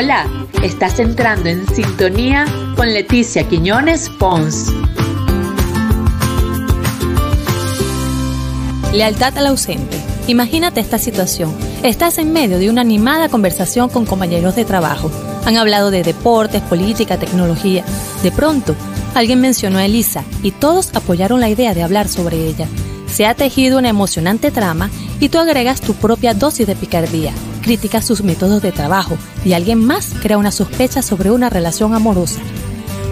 Hola, estás entrando en sintonía con Leticia Quiñones Pons. Lealtad al ausente. Imagínate esta situación. Estás en medio de una animada conversación con compañeros de trabajo. Han hablado de deportes, política, tecnología. De pronto, alguien mencionó a Elisa y todos apoyaron la idea de hablar sobre ella. Se ha tejido una emocionante trama y tú agregas tu propia dosis de picardía, criticas sus métodos de trabajo y alguien más crea una sospecha sobre una relación amorosa.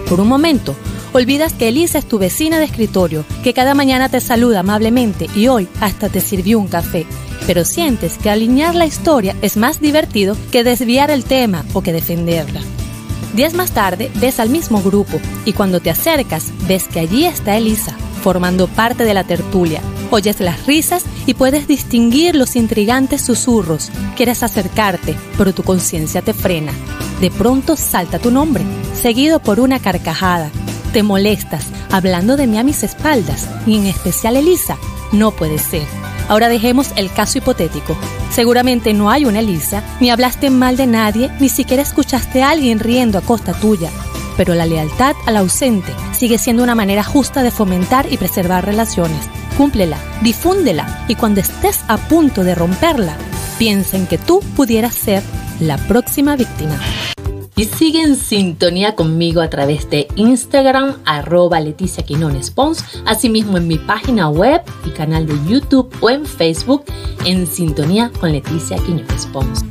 Por un momento, olvidas que Elisa es tu vecina de escritorio, que cada mañana te saluda amablemente y hoy hasta te sirvió un café pero sientes que alinear la historia es más divertido que desviar el tema o que defenderla. Días más tarde ves al mismo grupo y cuando te acercas ves que allí está Elisa, formando parte de la tertulia. Oyes las risas y puedes distinguir los intrigantes susurros. Quieres acercarte, pero tu conciencia te frena. De pronto salta tu nombre, seguido por una carcajada. Te molestas, hablando de mí a mis espaldas, y en especial Elisa. No puede ser. Ahora dejemos el caso hipotético. Seguramente no hay una Elisa, ni hablaste mal de nadie, ni siquiera escuchaste a alguien riendo a costa tuya. Pero la lealtad al ausente sigue siendo una manera justa de fomentar y preservar relaciones. Cúmplela, difúndela y cuando estés a punto de romperla, piensa en que tú pudieras ser la próxima víctima y sigue en sintonía conmigo a través de Instagram, arroba Leticia Quinones Pons, asimismo en mi página web y canal de YouTube o en Facebook en sintonía con Leticia Quiñones Pons.